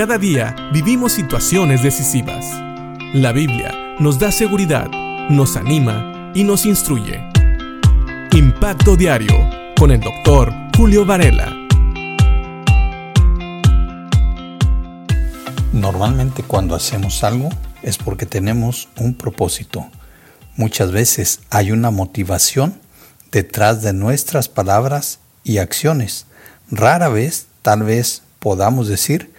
Cada día vivimos situaciones decisivas. La Biblia nos da seguridad, nos anima y nos instruye. Impacto Diario con el doctor Julio Varela. Normalmente cuando hacemos algo es porque tenemos un propósito. Muchas veces hay una motivación detrás de nuestras palabras y acciones. Rara vez, tal vez podamos decir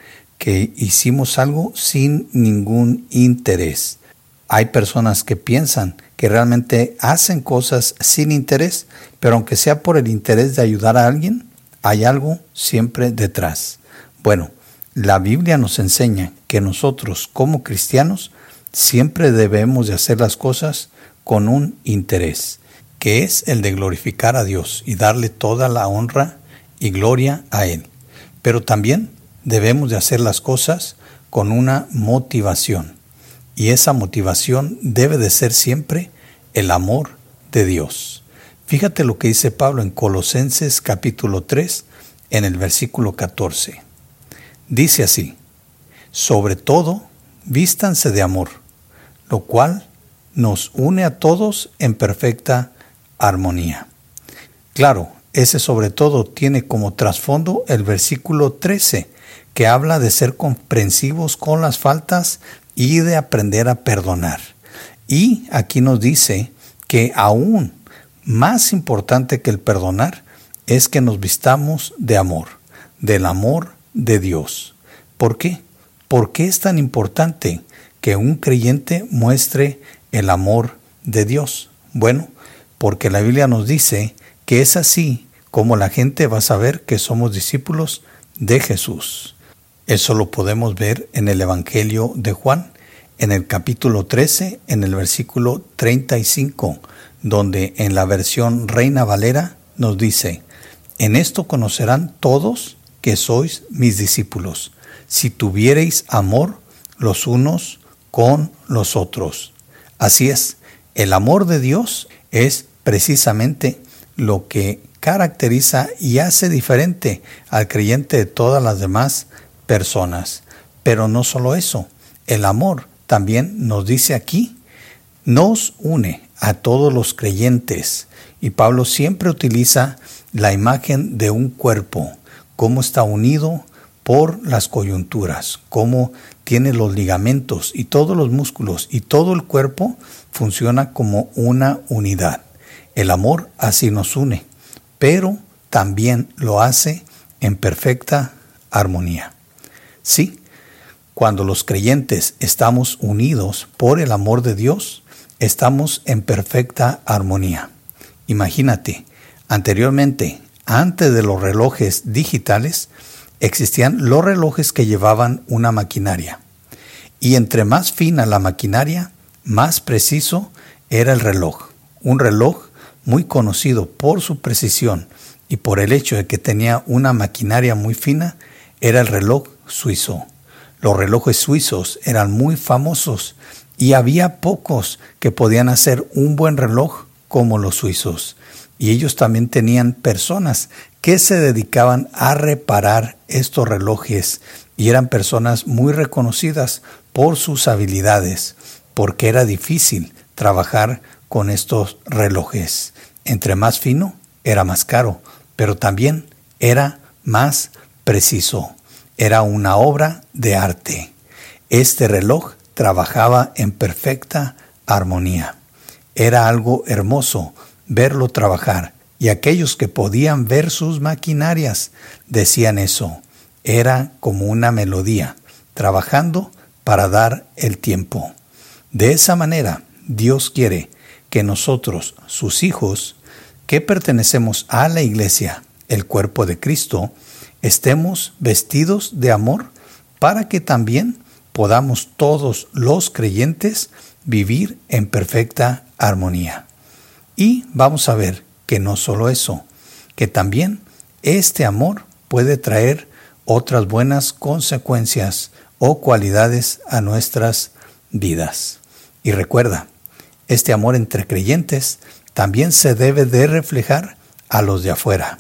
que hicimos algo sin ningún interés. Hay personas que piensan que realmente hacen cosas sin interés, pero aunque sea por el interés de ayudar a alguien, hay algo siempre detrás. Bueno, la Biblia nos enseña que nosotros como cristianos siempre debemos de hacer las cosas con un interés, que es el de glorificar a Dios y darle toda la honra y gloria a Él. Pero también debemos de hacer las cosas con una motivación. Y esa motivación debe de ser siempre el amor de Dios. Fíjate lo que dice Pablo en Colosenses capítulo 3 en el versículo 14. Dice así, sobre todo, vístanse de amor, lo cual nos une a todos en perfecta armonía. Claro, ese sobre todo tiene como trasfondo el versículo 13, que habla de ser comprensivos con las faltas y de aprender a perdonar. Y aquí nos dice que aún más importante que el perdonar es que nos vistamos de amor, del amor de Dios. ¿Por qué? ¿Por qué es tan importante que un creyente muestre el amor de Dios? Bueno, porque la Biblia nos dice que es así como la gente va a saber que somos discípulos de Jesús. Eso lo podemos ver en el Evangelio de Juan, en el capítulo 13, en el versículo 35, donde en la versión Reina Valera nos dice, en esto conocerán todos que sois mis discípulos, si tuviereis amor los unos con los otros. Así es, el amor de Dios es precisamente lo que caracteriza y hace diferente al creyente de todas las demás personas. Pero no solo eso, el amor también nos dice aquí, nos une a todos los creyentes. Y Pablo siempre utiliza la imagen de un cuerpo, cómo está unido por las coyunturas, cómo tiene los ligamentos y todos los músculos y todo el cuerpo funciona como una unidad. El amor así nos une, pero también lo hace en perfecta armonía. Sí, cuando los creyentes estamos unidos por el amor de Dios, estamos en perfecta armonía. Imagínate, anteriormente, antes de los relojes digitales, existían los relojes que llevaban una maquinaria. Y entre más fina la maquinaria, más preciso era el reloj. Un reloj muy conocido por su precisión y por el hecho de que tenía una maquinaria muy fina, era el reloj suizo. Los relojes suizos eran muy famosos y había pocos que podían hacer un buen reloj como los suizos. Y ellos también tenían personas que se dedicaban a reparar estos relojes y eran personas muy reconocidas por sus habilidades, porque era difícil trabajar con estos relojes. Entre más fino, era más caro, pero también era más preciso. Era una obra de arte. Este reloj trabajaba en perfecta armonía. Era algo hermoso verlo trabajar y aquellos que podían ver sus maquinarias decían eso. Era como una melodía, trabajando para dar el tiempo. De esa manera, Dios quiere que nosotros, sus hijos, que pertenecemos a la iglesia, el cuerpo de Cristo, estemos vestidos de amor para que también podamos todos los creyentes vivir en perfecta armonía. Y vamos a ver que no solo eso, que también este amor puede traer otras buenas consecuencias o cualidades a nuestras vidas. Y recuerda, este amor entre creyentes también se debe de reflejar a los de afuera.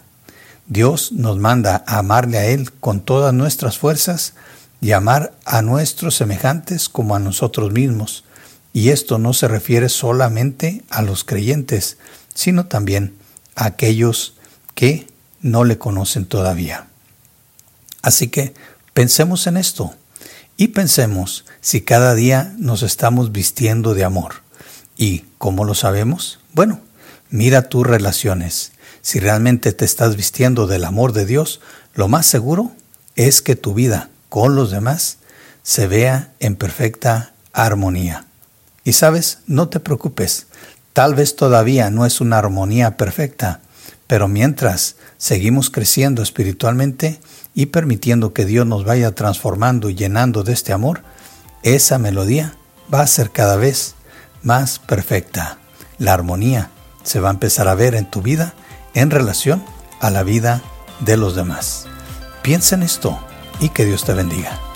Dios nos manda a amarle a Él con todas nuestras fuerzas, llamar a nuestros semejantes como a nosotros mismos. Y esto no se refiere solamente a los creyentes, sino también a aquellos que no le conocen todavía. Así que pensemos en esto y pensemos si cada día nos estamos vistiendo de amor. ¿Y cómo lo sabemos? Bueno, mira tus relaciones. Si realmente te estás vistiendo del amor de Dios, lo más seguro es que tu vida con los demás se vea en perfecta armonía. Y sabes, no te preocupes, tal vez todavía no es una armonía perfecta, pero mientras seguimos creciendo espiritualmente y permitiendo que Dios nos vaya transformando y llenando de este amor, esa melodía va a ser cada vez más perfecta. La armonía se va a empezar a ver en tu vida en relación a la vida de los demás. Piensa en esto y que Dios te bendiga.